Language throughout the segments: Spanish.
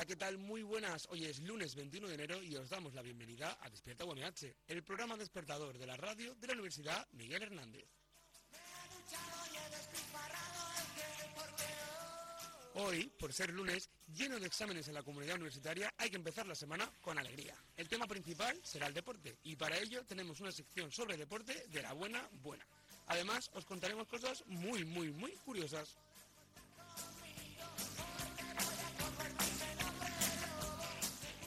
Hola, ¿qué tal? Muy buenas. Hoy es lunes 21 de enero y os damos la bienvenida a Despierta UMH, el programa despertador de la radio de la Universidad Miguel Hernández. Hoy, por ser lunes, lleno de exámenes en la comunidad universitaria, hay que empezar la semana con alegría. El tema principal será el deporte y para ello tenemos una sección sobre deporte de la buena buena. Además, os contaremos cosas muy, muy, muy curiosas.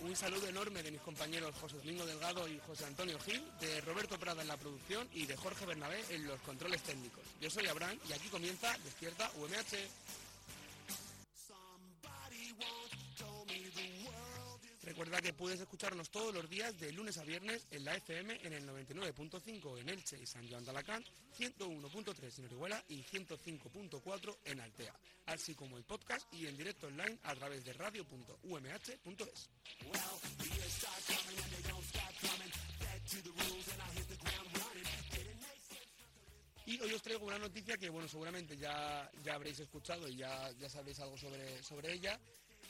Un saludo enorme de mis compañeros José Domingo Delgado y José Antonio Gil, de Roberto Prada en la producción y de Jorge Bernabé en los controles técnicos. Yo soy Abraham y aquí comienza Despierta UMH. Recuerda que puedes escucharnos todos los días de lunes a viernes en la FM en el 99.5 en Elche y San Joan de Alacant, 101.3 en Orihuela y 105.4 en Altea, así como el podcast y en directo online a través de radio.umh.es. Y hoy os traigo una noticia que, bueno, seguramente ya, ya habréis escuchado y ya, ya sabréis algo sobre, sobre ella,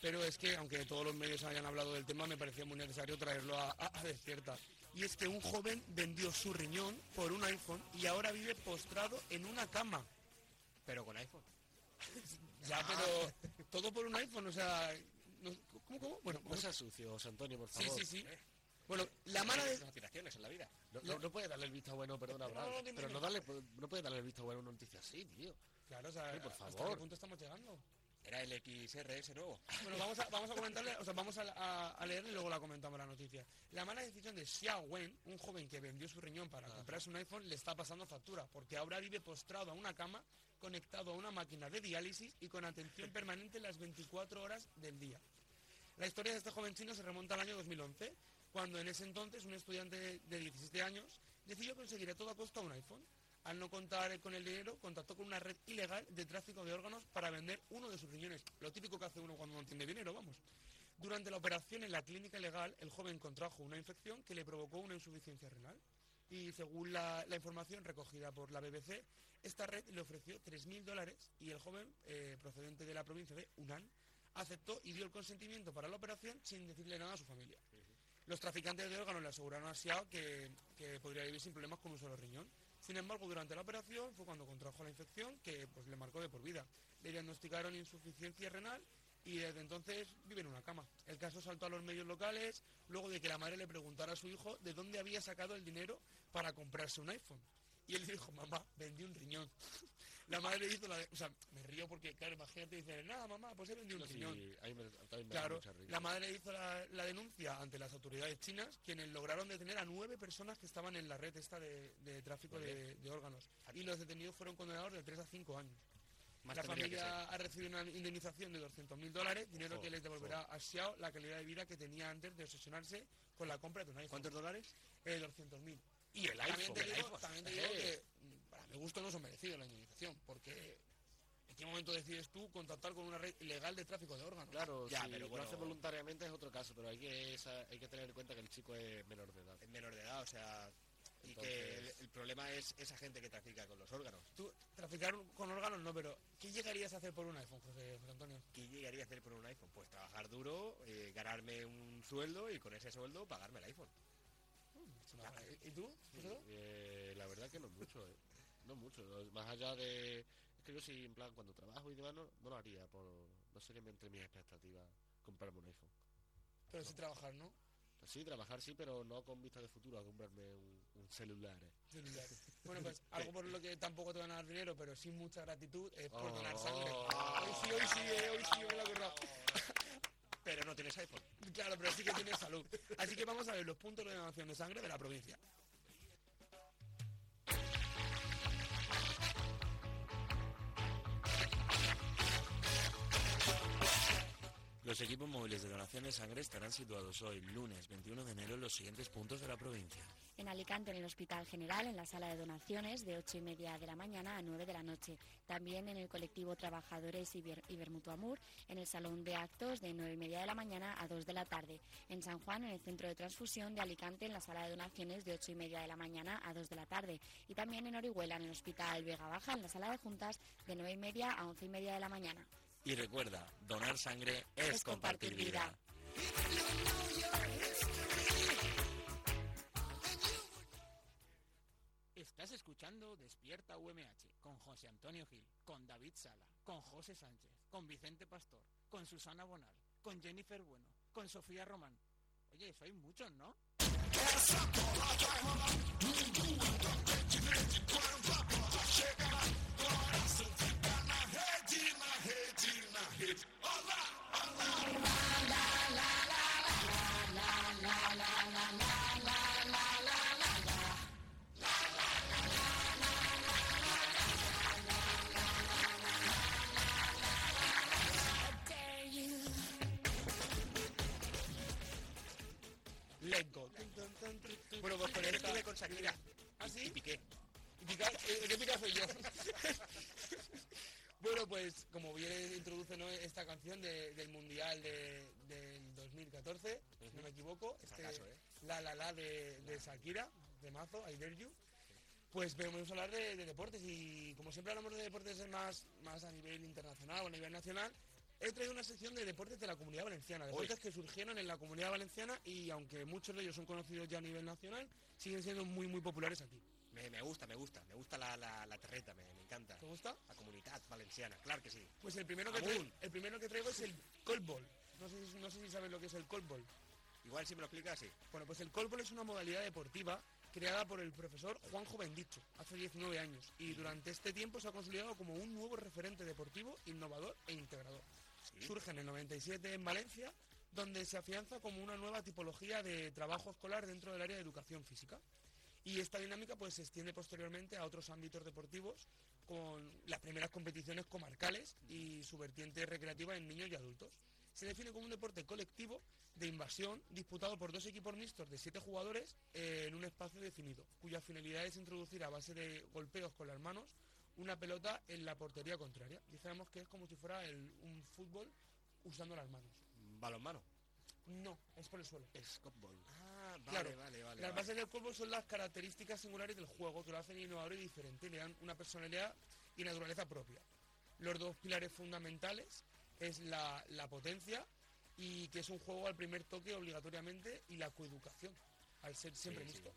pero es que, aunque todos los medios hayan hablado del tema, me parecía muy necesario traerlo a, a- a despierta. Y es que un joven vendió su riñón por un iPhone y ahora vive postrado en una cama. Pero con iPhone. Ya, pero todo por un iPhone, o sea... no- ¿Cómo, cómo? Bueno, No seas sucio, José Antonio, por sí, favor. sí, sí. Bueno, la mala de... Las aspiraciones en la vida. No, La- no, no puedes darle el visto bueno, perdona, No, no, pero no, darle, no puedes darle el visto bueno a una noticia así, tío. Claro, o sea, Sí, por ¿hasta qué punto estamos llegando? Era el XRS nuevo. Bueno, vamos a, vamos a comentarle, o sea, vamos a, a, a leerle y luego la comentamos la noticia. La mala decisión de Xiao Wen, un joven que vendió su riñón para comprarse un iPhone, le está pasando factura, porque ahora vive postrado a una cama, conectado a una máquina de diálisis y con atención permanente las 24 horas del día. La historia de este joven chino se remonta al año 2011, cuando en ese entonces un estudiante de- de 17 años decidió conseguir a toda costa un iPhone. Al no contar con el dinero, contactó con una red ilegal de tráfico de órganos para vender uno de sus riñones. Lo típico que hace uno cuando no tiene dinero, vamos. Durante la operación en la clínica ilegal, el joven contrajo una infección que le provocó una insuficiencia renal. Y según la, la información recogida por la BBC, esta red le ofreció 3.000 dólares y el joven, eh, procedente de la provincia de Hunan, aceptó y dio el consentimiento para la operación sin decirle nada a su familia. Los traficantes de órganos le aseguraron a Xiao que, que podría vivir sin problemas con un solo riñón. Sin embargo, durante la operación fue cuando contrajo la infección que pues, le marcó de por vida. Le diagnosticaron insuficiencia renal y desde entonces vive en una cama. El caso saltó a los medios locales luego de que la madre le preguntara a su hijo de dónde había sacado el dinero para comprarse un iPhone. Y él dijo, mamá, vendí un riñón. La madre hizo la... o sea, me río porque, claro, imagínate, dice, nada, mamá, pues he vendido un riñón. a mí me, también me da Claro, mucha la madre hizo la, la denuncia ante las autoridades chinas, quienes lograron detener a nueve personas que estaban en la red esta de, de tráfico de, de órganos. Y los detenidos fueron condenados de 3 a 5 años. Más la familia ha recibido una indemnización de 200.000 dólares, dinero que les devolverá a Xiao la calidad de vida que tenía antes de obsesionarse con la compra de un iPhone. ¿Cuántos dólares? Eh, 200.000. Y el También iPhone. te, digo, también te digo Eh, que mm, mi gusto no son merecidos la indemnización, porque ¿en qué momento decides tú contactar con una red ilegal de tráfico de órganos? Claro, Ya, si pero lo bueno. hace voluntariamente es otro caso, pero hay que, hay que tener en cuenta que el chico es menor de edad. Es menor de edad, o sea, y Entonces- que el, el problema es esa gente que trafica con los órganos. Tú, traficar con órganos no, pero ¿qué llegarías a hacer por un iPhone, José, José Antonio? ¿Qué llegaría a hacer por un iPhone? Pues trabajar duro, eh, ganarme un sueldo y con ese sueldo pagarme el iPhone. ¿Y tú? Eh, la verdad que no mucho, eh. No mucho. no- Más allá de... Es que yo sí, en plan, cuando trabajo y demás, no, no lo haría. Por, no sería entre mis expectativas comprarme un iPhone. Pero sí trabajar, ¿no? Sí, trabajar sí, pero no con vista de futuro a comprarme un, un celular. eh. Celular. Bueno, pues algo por lo que tampoco te van a dar dinero, pero sin mucha gratitud, es por Oh. donar sangre. Hoy sí, hoy sí, eh, hoy sí, me lo he currado. Pero no tienes iPhone. Claro, pero sí que tienes salud. Así que vamos a ver los puntos de donación de sangre de la provincia. Equipos móviles de donación de sangre estarán situados hoy, lunes 21 de enero, en los siguientes puntos de la provincia. En Alicante, en el Hospital General, en la sala de donaciones, de 8 y media de la mañana a 9 de la noche. También en el colectivo Trabajadores Iber, Ibermutuamur, en el Salón de Actos, de 9 y media de la mañana a 2 de la tarde. En San Juan, en el Centro de Transfusión de Alicante, en la sala de donaciones, de 8 y media de la mañana a 2 de la tarde. Y también en Orihuela, en el Hospital Vega Baja, en la sala de juntas, de 9 y media a 11 y media de la mañana. Y recuerda, donar sangre es, Es compartir vida. Estás escuchando Despierta UMH con José Antonio Gil, con David Sala, con José Sánchez, con Vicente Pastor, con Susana Bonal, con Jennifer Bueno, con Sofía Román. Oye, sois muchos, ¿no? Esta canción de- del Mundial de- del 2014, si no me equivoco, este Fracaso, ¿eh? La La La de, de Shakira, de Mazo, I Dare You, pues vamos a hablar de, de deportes y como siempre hablamos de deportes más, más a nivel internacional o a nivel nacional, he traído una sección de deportes de la comunidad valenciana, deportes que surgieron en la comunidad valenciana y aunque muchos de ellos son conocidos ya a nivel nacional, siguen siendo muy muy populares aquí. Me, me gusta, me gusta. Me gusta la, la, la terreta, me, me encanta. ¿Te gusta? La comunidad valenciana, claro que sí. Pues el primero que, traigo, el primero que traigo es el colball. No sé, si- no sé si sabes lo que es el colball. Igual si me lo explicas, sí. Bueno, pues el colball es una modalidad deportiva creada por el profesor Juanjo Bendicho hace 19 años y durante este tiempo se ha consolidado como un nuevo referente deportivo, innovador e integrador. Sí. Surge en el 97 en Valencia, donde se afianza como una nueva tipología de trabajo escolar dentro del área de educación física. Y esta dinámica pues se extiende posteriormente a otros ámbitos deportivos con las primeras competiciones comarcales y su vertiente recreativa en niños y adultos. Se define como un deporte colectivo de invasión disputado por dos equipos mixtos de siete jugadores eh, en un espacio definido, cuya finalidad es introducir a base de golpeos con las manos una pelota en la portería contraria. Dijéramos que es como si fuera un fútbol usando las manos. Balonmano. No, es por el suelo. Scotball. Ah, vale, Claro, vale, vale. Las vale. bases del cuerpo son las características singulares del juego que lo hacen innovador y diferente, le dan una personalidad y naturaleza propia. Los dos pilares fundamentales es la, la potencia y que es un juego al primer toque obligatoriamente y la coeducación, al ser siempre Sí, sí. mixto.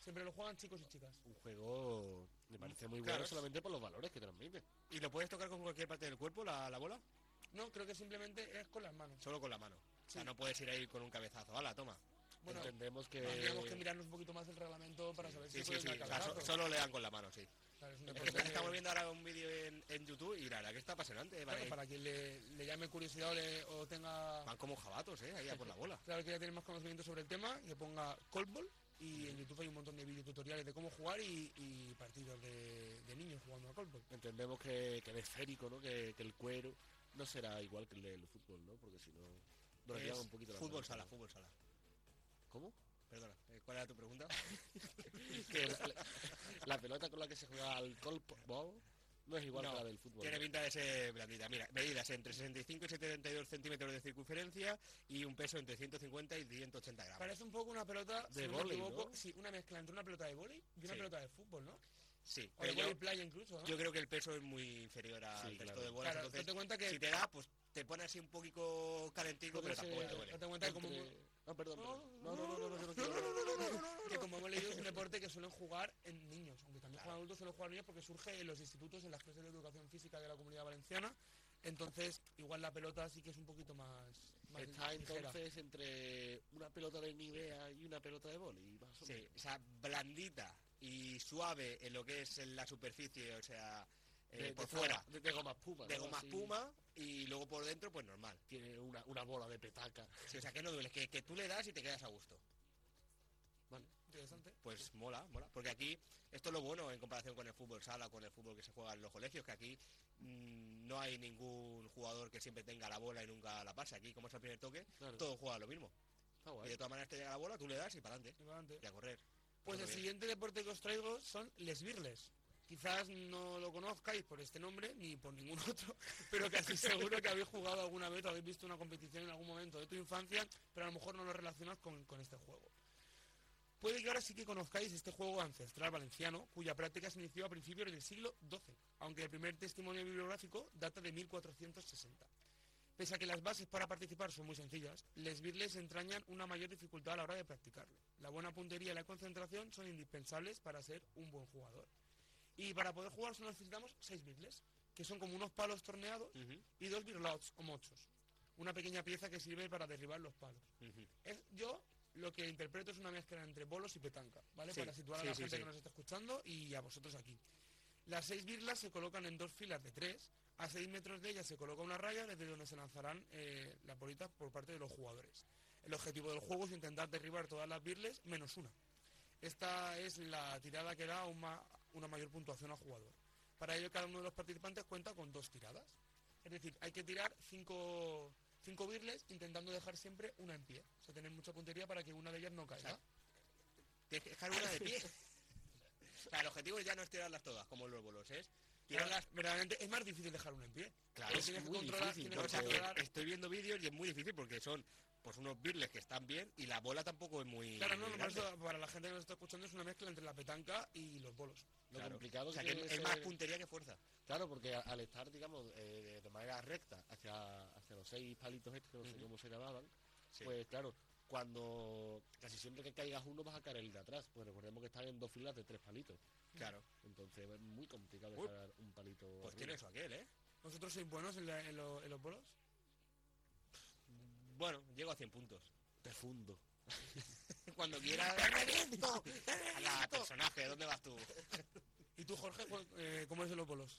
Siempre lo juegan chicos y chicas. Un juego me parece muy Claro, bueno es- solamente por los valores que transmite. ¿Y lo puedes tocar con cualquier parte del cuerpo, la, la bola? No, creo que simplemente es con las manos. Solo con la mano. O sea, no puedes ir ahí con un cabezazo. ¡Hala, toma! Bueno, Entendemos que... tendríamos que mirarnos un poquito más el reglamento para saber si sí, sí. O sea, so- cabezazo. solo le dan con la mano, sí. Claro, es un Es que deporte que- estamos viendo ahora un vídeo en, en YouTube y la verdad que está apasionante. Claro, Vale, para quien le, le llame curiosidad o, le- o tenga Van como jabatos, ¿eh? Ahí a por la bola. Claro que ya tiene más conocimiento sobre el tema, que ponga Coldball y en YouTube hay un montón de videotutoriales de cómo jugar y, y partidos de, de niños jugando a Coldball. Entendemos que, que el esférico, ¿no? Que, que el cuero no será igual que el del fútbol, ¿no? Porque si no... dolería Es un poquito la fútbol sala, ¿no? fútbol sala. ¿Cómo? Perdona, eh, ¿cuál era tu pregunta? La, pelota con la que se juega al golpball no es igual No, que la del fútbol. Tiene ¿no? pinta de ser blandita. Mira, medidas entre 65 y 72 centímetros de circunferencia y un peso entre 150 y 180 gramos. Parece un poco una pelota, De si no me vóley, equivoco, ¿no? sí, una mezcla entre una pelota de vóley y una Sí. pelota de fútbol, ¿no? Sí, O pero yo, playa incluso, ¿no? yo creo que el peso es muy inferior al Sí, resto claro. de bolas. claro, entonces, date cuenta que... si te da, pues te pone así un poquito calentico, pero tampoco te duele. date cuenta que como... entre- No, perdón, No. No, no, no, no, no, yo no quiero- que como hemos leído es un deporte que suelen jugar en niños, aunque también juegan adultos, suelen jugar niños porque surge en los institutos, en las clases de educación física de la comunidad valenciana, entonces igual la pelota sí que es un poquito más, más Está ligera. entonces entre una pelota de Nivea y una pelota de boli, más o Sí, menos. o sea, blandita y suave en lo que es en la superficie, o sea, eh, De- por de fuera, de, de goma espuma. de ¿no? goma espuma y luego por dentro, pues normal. Tiene una, una bola de petaca. Sí, o sea, que no duele, que, que tú le das y te quedas a gusto. Vale. Interesante. Pues mola, mola. Porque aquí, esto es lo bueno en comparación con el fútbol sala, con el fútbol que se juega en los colegios, que aquí mm, no hay ningún jugador que siempre tenga la bola y nunca la pase. Aquí, como es el primer toque, Claro. todos juegan lo mismo. Y de todas maneras te llega la bola, tú le das y para adelante. Y. Y a correr. Pues el siguiente deporte que os traigo son les birles. Quizás no lo conozcáis por este nombre ni por ningún otro, pero casi seguro que habéis jugado alguna vez o habéis visto una competición en algún momento de tu infancia, pero a lo mejor no lo relacionas con este juego. Puede que ahora sí que conozcáis este juego ancestral valenciano, cuya práctica se inició a principios del siglo XII, aunque el primer testimonio bibliográfico data de 1460. Pese a que las bases para participar son muy sencillas, les birles entrañan una mayor dificultad a la hora de practicarlo. La buena puntería y la concentración son indispensables para ser un buen jugador. Y para poder jugar solo necesitamos seis birles, que son como unos palos torneados, y dos birlots o mochos, una pequeña pieza que sirve para derribar los palos. Es- yo lo que interpreto es una mezcla entre bolos y petanca, ¿vale? Sí, Para situar a la sí, gente sí. que nos está escuchando y a vosotros aquí. Las seis birlas se colocan en dos filas de tres. A seis metros de ellas se coloca una raya desde donde se lanzarán eh, las bolitas por parte de los jugadores. El objetivo del juego es intentar derribar todas las birles menos una. Esta es la tirada que da una, una mayor puntuación al jugador. Para ello cada uno de los participantes cuenta con dos tiradas. Es decir, hay que tirar cinco, cinco birles intentando dejar siempre una en pie. O sea, tener mucha puntería para que una de ellas no caiga. sea, Tienes que dejar una de pie. o sea, el objetivo ya no es tirarlas todas, como los bolos, es tirarlas... verdaderamente es más difícil dejar una en pie. Claro, Porque es tienes que muy controlar, difícil, tienes que O sea, que controlar- estoy viendo vídeos y es muy difícil porque son pues unos birles que están bien y la bola tampoco es muy Claro, no, eso, para la gente que nos está escuchando es una mezcla entre la petanca y los bolos. Lo Claro. complicado O sea, que es más puntería que fuerza. Claro, porque al estar, digamos, eh, de manera recta hacia, hacia los seis palitos estos, que no sé cómo se llamaban, Sí. pues claro, cuando casi siempre que caigas uno vas a caer el de atrás, pues recordemos que están en dos filas de tres palitos. Claro. Entonces es muy complicado Uy. dejar un palito. Pues tiene eso aquel, ¿eh? ¿Vosotros sois buenos en, la- en lo- en los bolos? Bueno, llego a 100 puntos. Te fundo. Cuando quieras... ¡Te reviento! ¡Hala, personaje! ¿Dónde vas tú? ¿Y tú, Jorge, eh, cómo es en los bolos?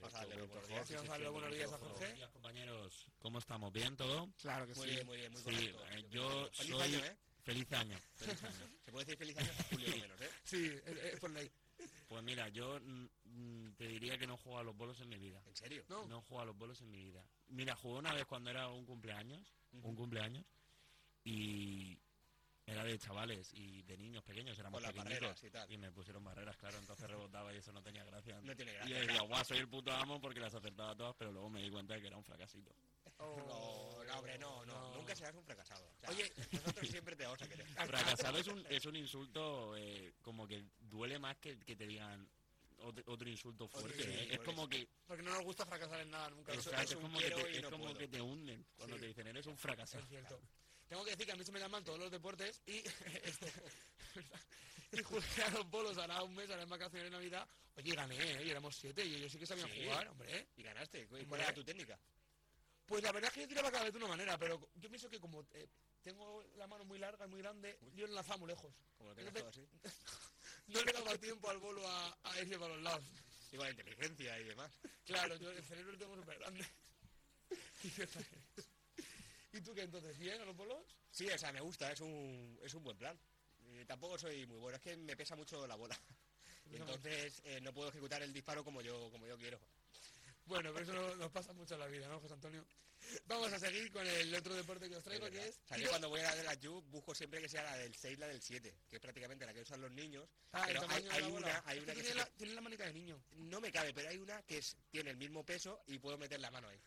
Vamos a darle buenos Sí, días. vamos a darle los buenos días a Buenos Jorge. días, compañeros. ¿Cómo estamos? ¿Bien todo? Claro que Muy bien, muy bien, muy Sí, correcto. eh, yo Feliz soy... año, ¿eh? Feliz año. Feliz año. Se puede decir feliz año hasta julio lo menos, ¿eh? Sí, es, por ley. Pues mira, yo mm, mm, te diría que no juego a los bolos en mi vida. ¿En serio? No. No juego a los bolos en mi vida. Mira, jugué una vez cuando era un cumpleaños, Ujú. un cumpleaños, y era de chavales y de niños pequeños, éramos Con pequeñitos, barreras y tal. y me pusieron barreras, claro, entonces rebotaba y eso no tenía gracia. No tiene y gracia. yo decía, guau, soy el puto amo porque las acertaba todas, pero luego me di cuenta de que era un fracasito. No, no, hombre, no, no, Nunca serás un fracasado. O sea, Oye. nosotros siempre te vamos a querer. Fracasado es un, es un insulto eh, como que duele más que, que te digan otro, otro insulto fuerte. sí, ¿eh? Es como eso. que, Porque no nos gusta fracasar en nada nunca. Exacto, es es un como, que te, y es no como que te hunden cuando Sí. te dicen eres un fracasado. es cierto. Tengo que decir que a mí se me dan mal todos los deportes y, este, y jugué a los bolos ahora un mes, ahora en vacaciones de Navidad. Oye, gané, ¿eh? y éramos siete y yo sí que sabía Sí. jugar, hombre. ¿eh? Y ganaste. ¿Cuál Hombre. era tu técnica? Pues la verdad es que yo tiraba cada vez de una manera, pero yo pienso que como eh, tengo la mano muy larga y muy grande, yo enlazaba muy lejos. Como lo tengas todo así. No le daba tiempo al bolo a, a irse para los lados. La inteligencia y demás. Claro, yo el cerebro lo tengo súper grande. Y. ¿Y tú qué entonces? ¿Bien a los bolos? Sí, o sea, me gusta, es un, es un buen plan. Eh, tampoco soy muy bueno, es que me pesa mucho la bola. Y entonces eh, no puedo ejecutar el disparo como yo, como yo quiero. Bueno, pero eso no- nos pasa mucho en la vida, ¿no, José Antonio? Vamos a seguir con el otro deporte que os traigo, que es... O sea, yo tiro- cuando voy a la de la Juve busco siempre que sea la del 6 la del 7, que es prácticamente la que usan los niños. Ah, el pero hay, de la una, hay una que tiene, se la, tiene la manita de niño. no me cabe, pero hay una que es, tiene el mismo peso y puedo meter la mano ahí.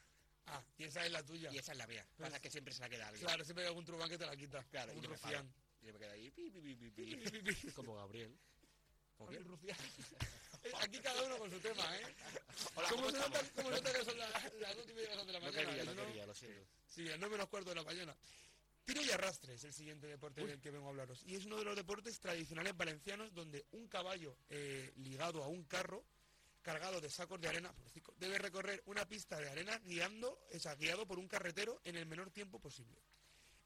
Ah, y esa es la tuya. Y esa es la mía. Pues- Pasa que siempre se la queda alguien. Claro, siempre hay algún truban que te la quita. Claro, y un me rufián. Y yo me quedo ahí. pi, pi, pi, pi, pi. Como Gabriel. ¿Cómo que? rufián. Aquí cada uno con su tema, ¿eh? Hola, ¿Cómo ¿cómo se nota, cómo se nota que son las, las dos y media de la No mañana? quería, ¿no? no quería, lo siento. Sí, el no menos cuarto de la mañana. Tiro y arrastre es el siguiente deporte del que vengo a hablaros. Y es uno de los deportes tradicionales valencianos donde un caballo eh, ligado a un carro cargado de sacos de arena debe recorrer una pista de arena guiando, o sea, guiado por un carretero en el menor tiempo posible.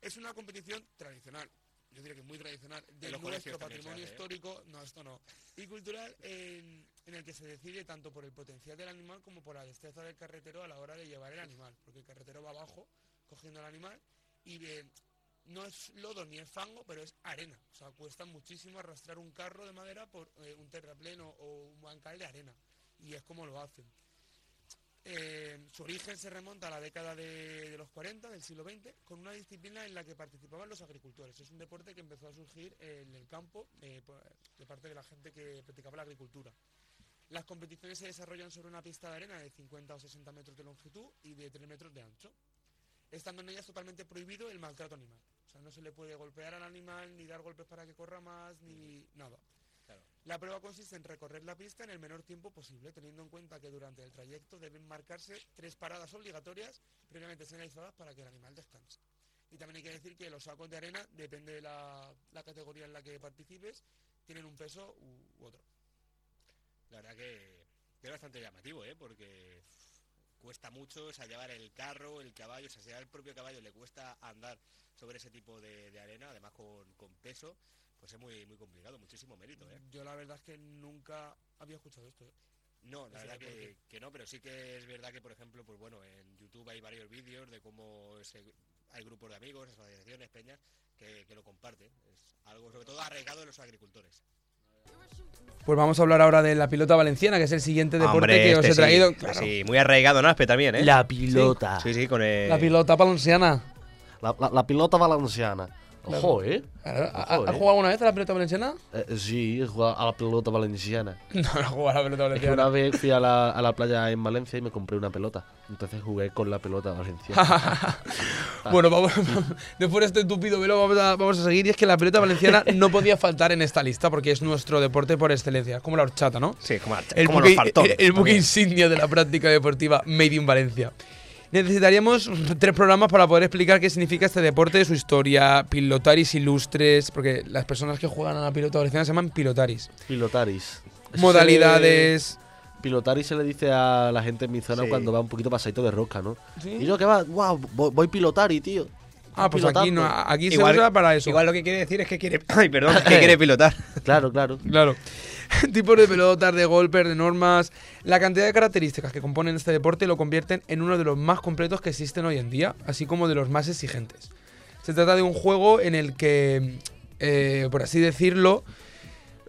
Es una competición tradicional, yo diría que muy tradicional, de nuestro patrimonio hace, ¿eh? histórico, no, esto no, y cultural en, en el que se decide tanto por el potencial del animal como por la destreza del carretero a la hora de llevar el animal, porque el carretero va abajo cogiendo al animal y eh, no es lodo ni es fango, pero es arena. O sea, cuesta muchísimo arrastrar un carro de madera por eh, un terrapleno o un bancal de arena. Y es como lo hacen. Eh, su origen se remonta a la década de, los 40 del siglo XX con una disciplina en la que participaban los agricultores. Es un deporte que empezó a surgir en el campo eh, de parte de la gente que practicaba la agricultura. Las competiciones se desarrollan sobre una pista de arena de 50 o 60 metros de longitud y de 3 metros de ancho, estando en ellas totalmente prohibido el maltrato animal. O sea, no se le puede golpear al animal, ni dar golpes para que corra más, ni nada. La prueba consiste en recorrer la pista en el menor tiempo posible, teniendo en cuenta que durante el trayecto deben marcarse tres paradas obligatorias previamente señalizadas para que el animal descanse. Y también hay que decir que los sacos de arena, depende de la, categoría en la que participes, tienen un peso u, otro. La verdad que, es bastante llamativo, ¿eh? Porque cuesta mucho, o llevar el carro, el caballo, o sea, si al propio caballo le cuesta andar sobre ese tipo de, arena, además con peso, pues es muy, muy complicado, muchísimo mérito, ¿eh? Yo la verdad es que nunca había escuchado esto. ¿eh? No, la verdad que, que no, pero sí que es verdad que, por ejemplo, pues bueno, en YouTube hay varios vídeos de cómo se- hay grupos de amigos, asociaciones, peñas, que, que lo comparten. Es algo sobre todo arraigado en los agricultores. Pues vamos a hablar ahora de la pilota valenciana, que es el siguiente deporte Hombre, que os este he sí, traído. Claro. Sí, muy arraigado en Aspe también, ¿eh? La pilota. Sí, sí, con el... La pilota valenciana. La, la- la pilota valenciana. Ojo, ¿eh? Claro, ¿ha- Ojo, ¿Has ¿eh? jugado alguna vez a la pelota valenciana? Eh, Sí, he jugado a la pelota valenciana. No, no he jugado a la pelota Es que una valenciana. vez fui a la, a la playa en Valencia y me compré una pelota. Entonces jugué con la pelota valenciana. bueno, vamos, después de este estúpido velo vamos a, vamos a seguir. Y es que la pelota valenciana no podía faltar en esta lista porque es nuestro deporte por excelencia. Es como la horchata, ¿no? Sí, como, El como buque, los faltón. el- el buque insignia de la práctica deportiva Made in Valencia. Necesitaríamos tres programas para poder explicar qué significa este deporte, su historia, pilotaris ilustres, porque las personas que juegan a la pilota valenciana se llaman pilotaris. Pilotaris. Eso Modalidades. le- Pilotaris se le dice a la gente en mi zona Sí. cuando va un poquito pasadito de rosca, ¿no? ¿Sí? Y yo que va, wow, voy, voy pilotari, tío. Ah, pues aquí no, aquí se usa para eso. Igual lo que quiere decir es que quiere... Ay, perdón, que quiere pilotar. Claro, claro. Claro. Tipos de pelotas, de golpes, de normas. La cantidad de características que componen este deporte lo convierten en uno de los más completos que existen hoy en día, así como de los más exigentes. Se trata de un juego en el que, eh, por así decirlo,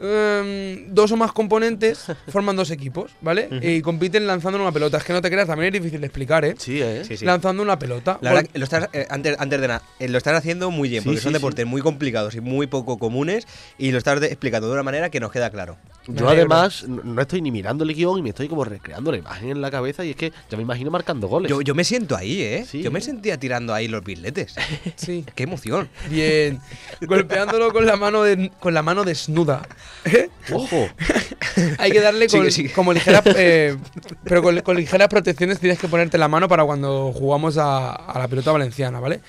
em, dos o más componentes forman dos equipos, ¿vale? Y compiten lanzando una pelota. Es que no te creas, también es difícil de explicar, ¿eh? Sí, ¿eh? Sí, sí. Lanzando una pelota. La verdad que lo estás, eh, antes, antes de nada, eh, lo estás haciendo muy bien, Sí, porque sí, son sí. deportes muy complicados y muy poco comunes, y lo estás de- explicando de una manera que nos queda claro. Me Yo además no estoy ni mirando el guion y me estoy como recreando la imagen en la cabeza y es que ya me imagino marcando goles. Yo, yo me siento ahí, ¿eh? Sí. Yo me sentía tirando ahí los billetes. Sí. ¡Qué emoción! Bien. Golpeándolo con la mano, de- con la mano desnuda. ¿Eh? ¡Ojo! Hay que darle con, Sigue, sigue. como ligeras, eh, pero con, con ligeras protecciones tienes que ponerte la mano para cuando jugamos a, a la pelota valenciana, ¿vale?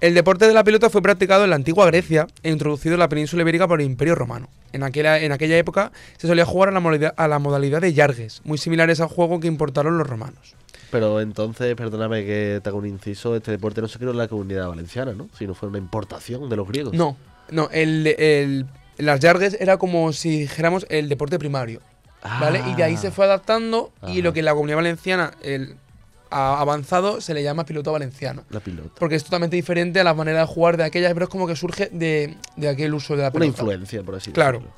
El deporte de la pelota fue practicado en la antigua Grecia e introducido en la península ibérica por el Imperio Romano. En aquella, en aquella época se solía jugar a la, modalidad, a la modalidad de yargues, muy similares al juego que importaron los romanos. Pero entonces, perdóname que te haga un inciso, este deporte no se creó en la comunidad valenciana, ¿no? Sino fue una importación de los griegos. No, no, el, el- las yargues era como si dijéramos el deporte primario. ¿Vale? Y de ahí se fue adaptando y lo que la comunidad valenciana el, ha avanzado se le llama piloto valenciano. La pilota. Porque es totalmente diferente a la manera de jugar de aquella, pero es como que surge de, de aquel uso de la Una pelota. influencia, por así Claro. decirlo.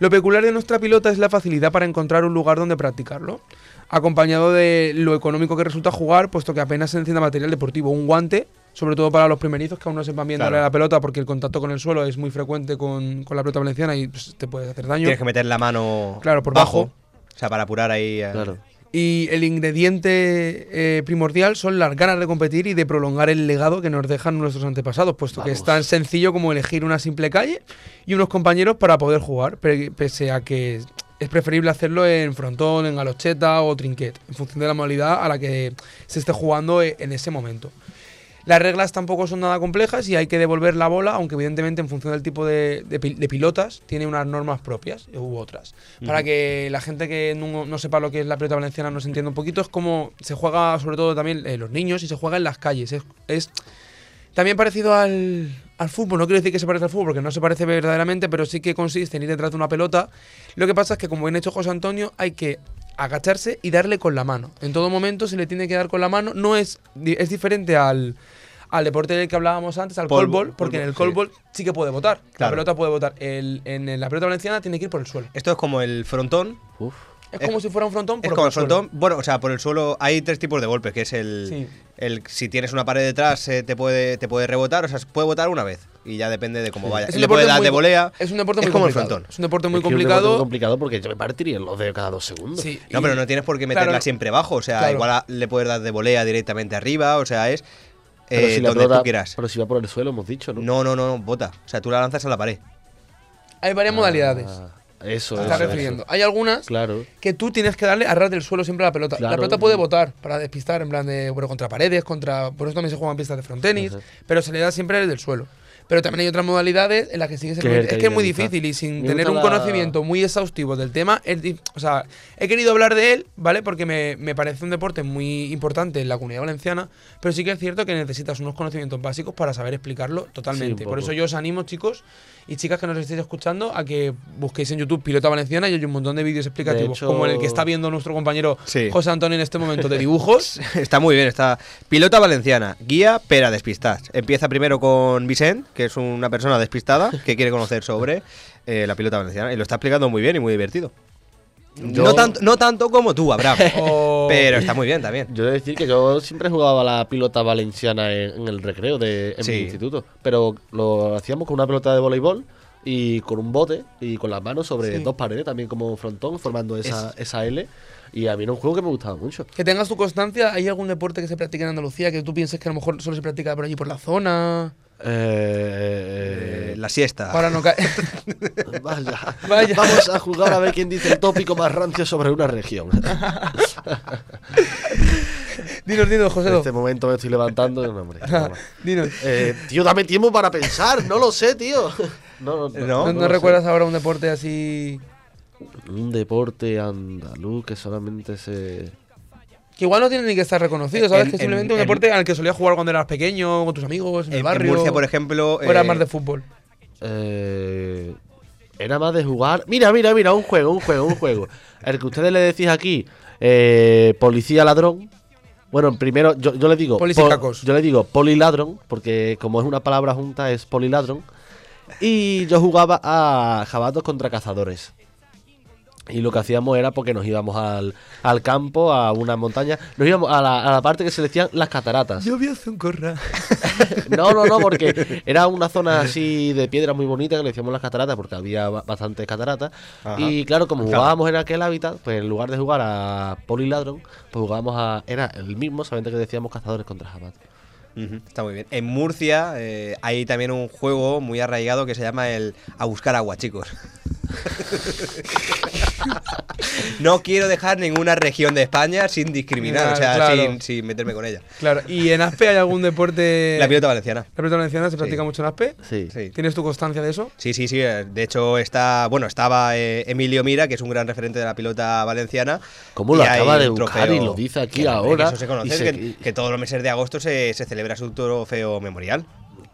Lo peculiar de nuestra pilota es la facilidad para encontrar un lugar donde practicarlo, acompañado de lo económico que resulta jugar, puesto que apenas se encienda material deportivo. Un guante, sobre todo para los primerizos que aún no sepan bien Claro. darle a la pelota, porque el contacto con el suelo es muy frecuente con, con la pelota valenciana y pues, te puede hacer daño. Tienes que meter la mano Claro, por bajo, bajo. O sea, para apurar ahí. eh, Claro. Y el ingrediente eh, primordial son las ganas de competir y de prolongar el legado que nos dejan nuestros antepasados, puesto que es tan sencillo como elegir una simple calle y unos compañeros para poder jugar, pe- pese a que es preferible hacerlo en frontón, en galocheta o trinquet, en función de la modalidad a la que se esté jugando eh, en ese momento. Las reglas tampoco son nada complejas y hay que devolver la bola, aunque evidentemente en función del tipo de, de de pilotas tiene unas normas propias u otras. Para que la gente que no, no sepa lo que es la pelota valenciana nos entienda un poquito, es como se juega sobre todo también eh, los niños y se juega en las calles. Es, es también parecido al, al fútbol, no quiero decir que se parezca al fútbol, porque no se parece verdaderamente, pero sí que consiste en ir detrás de una pelota. Lo que pasa es que, como bien ha hecho José Antonio, hay que agacharse y darle con la mano. En todo momento se le tiene que dar con la mano. No es, di- es diferente al, al deporte del que hablábamos antes, al Polvo, colbol, porque en el polvo, colbol sí. que puede votar. La pelota puede votar. El- en la pelota valenciana tiene que ir por el suelo. Esto es como el frontón. Uf. Es Es- como si fuera un frontón, Es pero como por el suelo. frontón. Bueno, o sea, por el suelo hay tres tipos de golpes, que es el, Sí. el si tienes una pared detrás eh, te puede te puede rebotar, o sea, puede votar una vez y ya depende de cómo vaya. Es un Le puede deporte dar muy de volea. Es un deporte Es muy como el complicado. frontón. Es un deporte muy Es que es un deporte muy complicado. complicado porque yo me partiría los dedos cada dos segundos. Sí, No, y- pero no tienes por qué meterla claro, siempre bajo, o sea, claro. igual a- le puedes dar de volea directamente arriba, o sea, es Pero eh, si donde pelota- tú quieras. Pero si va por el suelo, hemos dicho, ¿no? No, no, no, no, bota. O sea, tú la lanzas a la pared. Hay varias modalidades. Eso, eso. refiriendo. Hay algunas Claro. que tú tienes que darle a ras del suelo siempre a la pelota. La pelota puede votar para despistar, en plan de, bueno, contra paredes, contra, por eso también se juegan pistas de frontenis, pero se le da siempre desde el suelo. Pero también hay otras modalidades en las que sigue Que siendo... es que es muy difícil y sin Me tener un la- conocimiento muy exhaustivo del tema, es di- o sea, he querido hablar de él, ¿vale? Porque me, me parece un deporte muy importante en la comunidad valenciana, pero sí que es cierto que necesitas unos conocimientos básicos para saber explicarlo totalmente. Por eso yo os animo, chicos y chicas que nos estéis escuchando, a que busquéis en YouTube Pilota Valenciana y hay un montón de vídeos explicativos, hecho- como el que está viendo nuestro compañero Sí. José Antonio en este momento de dibujos. Está muy bien, está. Pilota valenciana, guía pera despistar. Empieza primero con Vicent, que es una persona despistada que quiere conocer sobre eh, la pilota valenciana y lo está explicando muy bien y muy divertido. Yo- No, tanto, no tanto como tú, Abraham, o- pero está muy bien también. Yo he de decir que yo siempre jugaba la pilota valenciana en, en el recreo de, en Sí. mi instituto. Pero lo hacíamos con una pelota de voleibol y con un bote y con las manos sobre Sí. dos paredes, también como frontón, formando esa, esa L. Y a mí era un juego que me gustaba mucho. Que tengas tu constancia, ¿hay algún deporte que se practique en Andalucía que tú pienses que a lo mejor solo se practica por allí por la zona? Eh, la siesta. Para no caer. vaya. Vaya. Vamos a jugar a ver quién dice el tópico más rancio sobre una región. dinos, dinos, En José. este momento me estoy levantando. No, hombre, no. dinos. Eh, tío, dame tiempo para pensar. No lo sé, tío. No, no, No, ¿No, no no lo sé. recuerdas ahora un deporte así? Un deporte andaluz que solamente se... Que igual no tiene ni que estar reconocido, ¿sabes? En- que en- simplemente un en- deporte al que solías jugar cuando eras pequeño, con tus amigos, en, En, el en barrio. Murcia, por ejemplo. o era eh, más de fútbol. Eh, era más de jugar... Mira, mira, mira, un juego, un juego, un juego. El que ustedes le decís aquí, eh, policía ladrón. Bueno, primero yo, yo le digo... Polisicacos. yo le digo poliladrón, porque como es una palabra junta es poliladrón. Y yo jugaba a jabatos contra cazadores. Y lo que hacíamos era porque nos íbamos al, al campo, a una montaña, nos íbamos a la, a la parte que se decían las cataratas. Yo vi hace un corra. No, no, no, porque era una zona así de piedra muy bonita que le decíamos las cataratas porque había ba- bastantes cataratas. Ajá. Y claro, como jugábamos en aquel hábitat, pues en lugar de jugar a Poliladron, pues jugábamos a. Era el mismo, solamente que decíamos cazadores contra jabat. Está muy bien. En Murcia eh, hay también un juego muy arraigado que se llama el A buscar agua, chicos. no quiero dejar ninguna región de España sin discriminar, o sea, Claro. sin, sin meterme con ella. Claro. ¿Y en Aspe hay algún deporte? La pilota valenciana. ¿La pelota valenciana se practica Sí. mucho en Aspe? Sí. Sí. ¿Tienes tu constancia de eso? Sí, sí, sí. eh, De hecho, está, bueno, estaba eh, Emilio Mira, que es un gran referente de la pilota valenciana. ¿Cómo lo acaba de buscar y lo dice aquí que, ahora? que eso se conoce, y se- que, que todos los meses de agosto se, se celebra su trofeo memorial.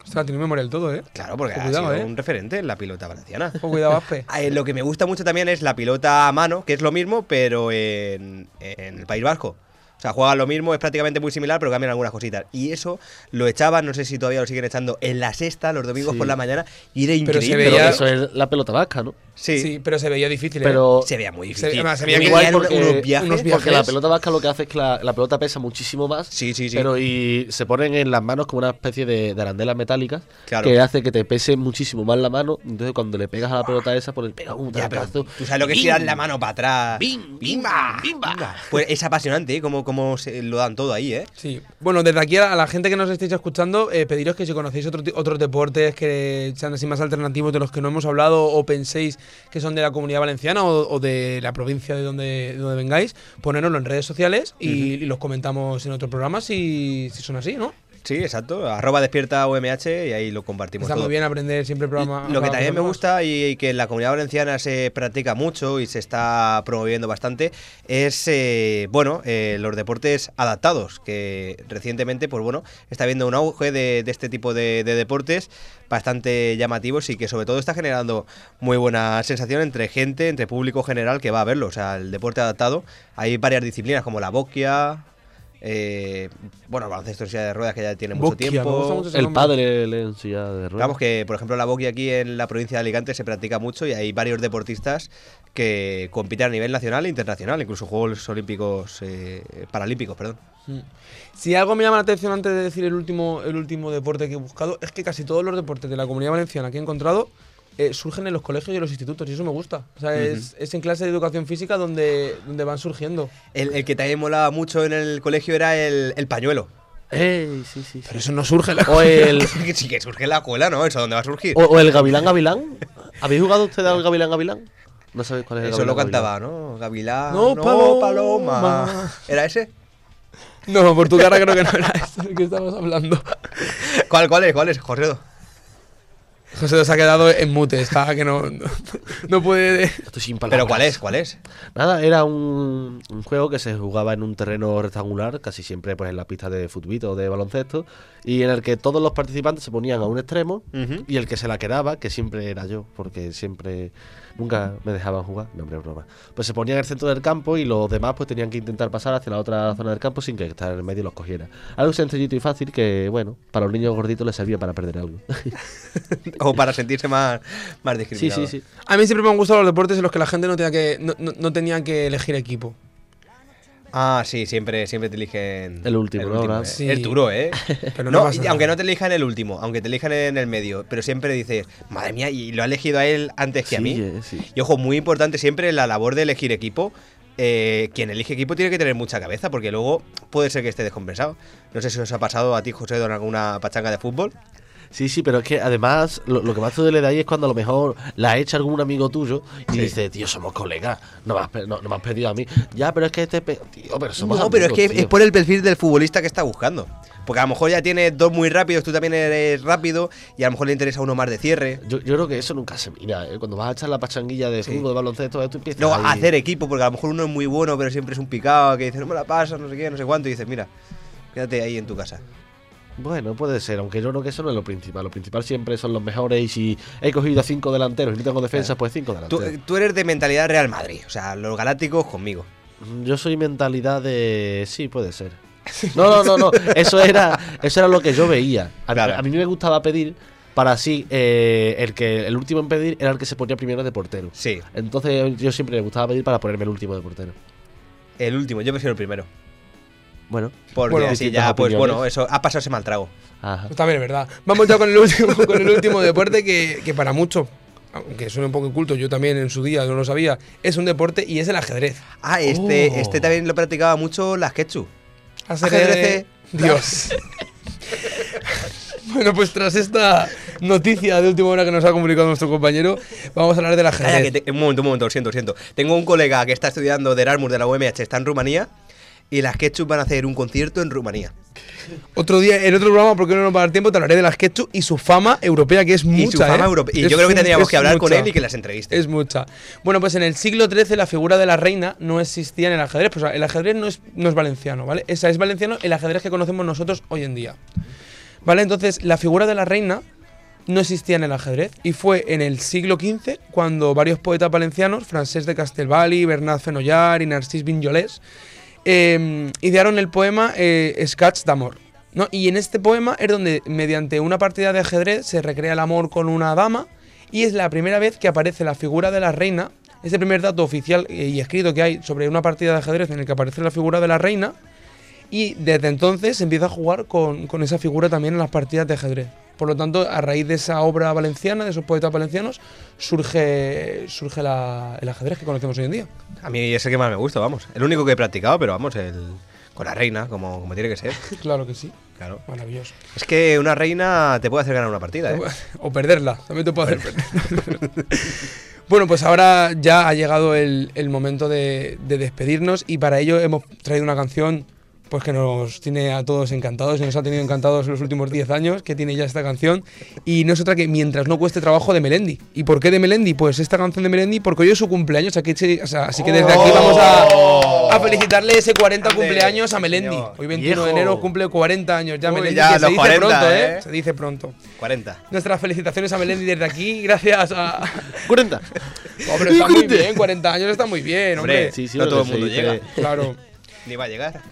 Ostras, tienes memoria del todo, ¿eh? Claro, porque Ojo, ha cuidado, sido eh. un referente en la pilota valenciana. Ojo, cuidado, Aspe. Eh, lo que me gusta mucho también es la pilota a mano, que es lo mismo, pero en, en el País Vasco. O sea, juegan lo mismo, es prácticamente muy similar, pero cambian algunas cositas. Y eso lo echaban, no sé si todavía lo siguen echando, en la sexta, los domingos Sí. por la mañana, y era Pero se increíble. Pero veía- eso es la pelota vasca, ¿no? Sí, Sí, pero se veía difícil, ¿eh? Pero. se veía muy Se- difícil. además, se veía Muy que guay igual porque- unos viajes. unos Porque la viajes. pelota vasca lo que hace es que la, la pelota pesa muchísimo más. Sí, sí, sí. Pero y se ponen en las manos como una especie de, de arandelas metálicas Claro. que hace que te pese muchísimo más la mano. Entonces cuando le pegas a la pelota esa, pues le pegas un Ya, pero tú sabes lo que es ¡Bim! tirar la mano para atrás. ¡Bim! ¡Bim! ¡Bimba! ¡Bimba! Pues es apasionante, ¿eh? Cómo, cómo se lo dan todo ahí, ¿eh? Sí. Bueno, desde aquí a la gente que nos estéis escuchando, eh, pediros que si conocéis otro otros deportes que sean así más alternativos de los que no hemos hablado o penséis que son de la comunidad valenciana o, o de la provincia de donde, de donde vengáis, ponéroslo en redes sociales y, y los comentamos en otro programa si, si son así, ¿no? Sí, exacto. Arroba despierta OMH y ahí lo compartimos Está todo. muy bien aprender siempre programa. Lo que también me gusta y, y que en la comunidad valenciana se practica mucho y se está promoviendo bastante es, eh, bueno, eh, los deportes adaptados, que recientemente, pues bueno, está habiendo un auge de, de este tipo de, de deportes bastante llamativos y que sobre todo está generando muy buena sensación entre gente, entre público general que va a verlo. O sea, el deporte adaptado, hay varias disciplinas como la boquia, eh, bueno, baloncesto en silla de ruedas que ya tiene mucho Boquia, me gusta tiempo. mucho El padre en silla de ruedas. Vamos que, por ejemplo, la boqui aquí en la provincia de Alicante se practica mucho y hay varios deportistas que compiten a nivel nacional e internacional, incluso Juegos Olímpicos, eh, Paralímpicos, perdón. Si algo me llama la atención antes de decir el último, el último deporte que he buscado, es que casi todos los deportes de la comunidad valenciana que he encontrado eh, surgen en los colegios y en los institutos, y eso me gusta. O sea, es, es en clase de educación física donde, donde van surgiendo. El, el que también molaba mucho en el colegio era el, el pañuelo. Ey, sí, sí, sí. Pero eso no surge en la O el, Que sí que surge en la escuela, ¿no? ¿Eso dónde va a surgir? o, o el Gavilán Gavilán. ¿Habéis jugado ustedes al Gavilán Gavilán? No sabéis cuál es el Eso lo Gavilán cantaba, ¿no? Gavilán. No, No, paloma. paloma. ¿Era ese? No, por tu cara creo que no era del que estamos hablando. ¿Cuál, cuál es? ¿Cuál es, José? José se ha quedado en mute, está que no, no, no puede... Estoy sin palabras. ¿Pero cuál es? ¿Cuál es? Nada, era un, un juego que se jugaba en un terreno rectangular, casi siempre pues en la pista de fútbol o de baloncesto, y en el que todos los participantes se ponían a un extremo y el que se la quedaba, que siempre era yo, porque siempre nunca me dejaban jugar, no hombre, broma. Pues se ponía en el centro del campo y los demás pues tenían que intentar pasar hacia la otra zona del campo sin que estar en el medio los cogiera. Algo sencillito y fácil que, bueno, para los niños gorditos les servía para perder algo. O para sentirse más, más sí, discriminado. sí, sí. A mí siempre me han gustado los deportes en los que la gente no tenía que, no, no- no tenía que elegir equipo. Ah, sí, siempre, siempre te eligen. El último, ¿no? ¿eh? Sí. Es duro, ¿eh? Pero no y aunque no te elijan el último, aunque te elijan en el medio, pero siempre dices, madre mía, y lo ha elegido a él antes que a mí. eh, sí. Y ojo, muy importante siempre la labor de elegir equipo. eh, quien elige equipo tiene que tener mucha cabeza, porque luego puede ser que esté descompensado. No sé si os ha pasado a ti, José, en alguna pachanga de fútbol. Sí, sí, pero es que además lo, lo que más te duele de ahí es cuando a lo mejor la echa algún amigo tuyo y Sí. dice, tío, somos colegas, no me, has, no, no me has pedido a mí. Ya, pero es que este... Tío, pero somos no, pero es que tío". es por el perfil del futbolista que está buscando. Porque a lo mejor ya tiene dos muy rápidos, tú también eres rápido, y a lo mejor le interesa uno más de cierre. Yo, yo creo que eso nunca se mira, ¿eh? Cuando vas a echar la pachanguilla de Sí. fútbol, de baloncesto, tú empiezas No, ahí- hacer equipo, porque a lo mejor uno es muy bueno, pero siempre es un picado, que dice, no me la pasas, no sé qué, no sé cuánto, y dices, mira, quédate ahí en tu casa. Bueno, puede ser, aunque yo creo que eso no es lo principal. Lo principal siempre son los mejores y si he cogido a cinco delanteros y no tengo defensa, pues cinco Tú, delanteros. tú eres de mentalidad Real Madrid, o sea, los galácticos conmigo. Yo soy mentalidad de... Sí, puede ser. No, no, no, no. Eso era, eso era lo que yo veía. A, Claro. a mí me gustaba pedir para así eh, el que el último en pedir era el que se ponía primero de portero. Sí, Entonces yo siempre me gustaba pedir para ponerme el último de portero. el último, yo prefiero el primero. Bueno, Porque Bueno, así ya, pues opiniones. bueno, eso ha pasado ese mal trago. ajá. Pues también es verdad. Vamos ya con el último, con el último deporte que, que para muchos, aunque suene un poco inculto, yo también en su día no lo sabía, es un deporte y es el ajedrez. Ah, este, Oh. este también lo practicaba mucho las Ketchup. Ajedrez. Dios. bueno, pues tras esta noticia de última hora que nos ha comunicado nuestro compañero, vamos a hablar del Calla, ajedrez. que te- un momento, un momento, lo siento, lo siento. Tengo un colega que está estudiando de Erasmus de la UMH, está en Rumanía, y las Ketchup van a hacer un concierto en Rumanía. Otro día, en otro programa, porque no nos va a dar tiempo, te hablaré de las Ketchup y su fama europea, que es mucha. y su fama ¿eh? europea. Y yo creo que tendríamos que hablar con él y que las entreviste. Es mucha. Bueno, pues en el siglo XIII la figura de la reina no existía en el ajedrez. Pues el ajedrez no es, no es valenciano, ¿vale? Esa es valenciano el ajedrez que conocemos nosotros hoy en día. ¿Vale? Entonces, la figura de la reina no existía en el ajedrez. Y fue en el siglo XV cuando varios poetas valencianos, Francés de Castelvali, Bernat Fenollar y Narcís Vinyolés, eh, idearon el poema eh, Escats d'amor. ¿no? Y en este poema es donde, mediante una partida de ajedrez, se recrea el amor con una dama. Y es la primera vez que aparece la figura de la reina. Es el primer dato oficial eh, y escrito que hay sobre una partida de ajedrez en el que aparece la figura de la reina. Y desde entonces empieza a jugar con, con esa figura también en las partidas de ajedrez. Por lo tanto, a raíz de esa obra valenciana, de esos poetas valencianos, surge, surge la- el ajedrez que conocemos hoy en día. A mí es el que más me gusta, vamos. El único que he practicado, pero vamos, el con la reina, como, como tiene que ser. Claro que sí, Claro. maravilloso. Es que una reina te puede hacer ganar una partida, ¿eh? O perderla, también te puede hacer perder. bueno, pues ahora ya ha llegado el, el momento de, de despedirnos y para ello hemos traído una canción pues que nos tiene a todos encantados y nos ha tenido encantados en los últimos 10 años que tiene ya esta canción y no es otra que Mientras no cueste trabajo de Melendi. ¿Y por qué de Melendi? Pues esta canción de Melendi porque hoy es su cumpleaños, aquí, o sea, así que desde aquí vamos a, a felicitarle ese 40 Grande, cumpleaños a Melendi. Hoy 21 de enero cumple 40 años ya Uy, Melendi, ya que se dice 40, pronto, ¿eh? ¿eh? Se dice pronto. 40. Nuestras felicitaciones a Melendi desde aquí, gracias a... 40. Hombre, está muy bien, 40 años está muy bien, hombre. Hombre, Sí, sí, no todo el mundo llega. Claro. Ni va a llegar.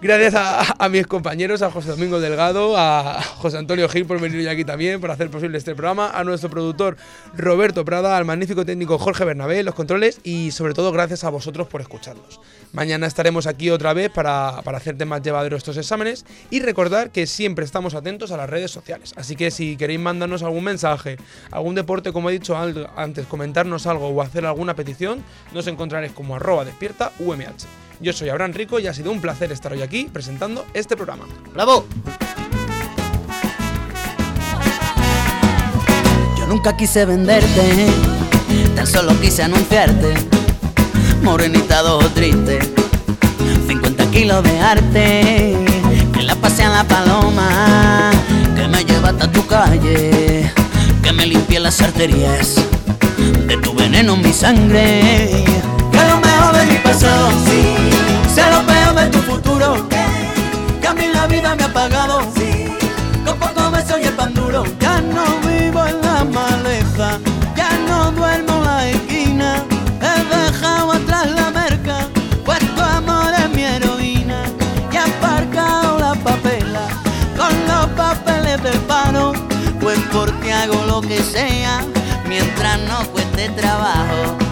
Gracias a, mis compañeros, a José Domingo Delgado, a José Antonio Gil por venir hoy aquí también, por hacer posible este programa, a nuestro productor Roberto Prada, al magnífico técnico Jorge Bernabé, los controles y sobre todo gracias a vosotros por escucharnos. Mañana estaremos aquí otra vez para, para hacerte más llevadero estos exámenes y recordar que siempre estamos atentos a las redes sociales. Así que si queréis mandarnos algún mensaje, algún deporte, como he dicho antes, comentarnos algo o hacer alguna petición, nos encontraréis como arroba despierta UMH. Yo soy Abraham Rico y ha sido un placer estar hoy aquí presentando este programa. ¡Bravo! Yo nunca quise venderte, tan solo quise anunciarte. Morenita dos triste, 50 kilos de arte. Que la pase a la paloma, que me lleva hasta tu calle. Que me limpie las arterias de tu veneno en mi sangre. Que lo mejor mi pasado, sea lo peor de tu futuro. Que a mí la vida me ha pagado. Con poco beso y el pan duro. Ya no vivo en la maleza. Ya no duermo en la esquina. He dejado atrás la merca. Pues tu amor es mi heroína. Y aparcado la papela. Con los papeles del paro. Pues porque hago lo que sea Mientras no cueste trabajo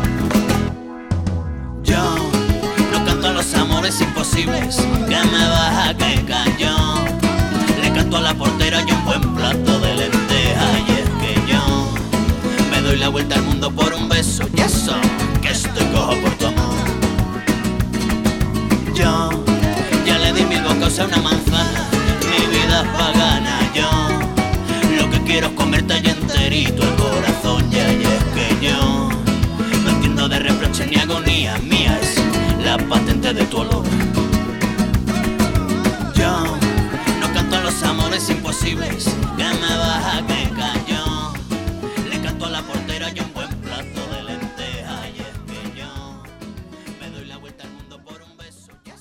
Que me vas a que yo le canto a la portera y un buen plato de lentejas Y es que yo me doy la vuelta al mundo por un beso. Y eso, que estoy cojo por tu amor. Yo ya le di mil bocas a una manzana. Mi vida es pagana Yo lo que quiero es comerte ya enterito el corazón. Ya y es que yo no entiendo de reproche ni agonía. Mía es la paz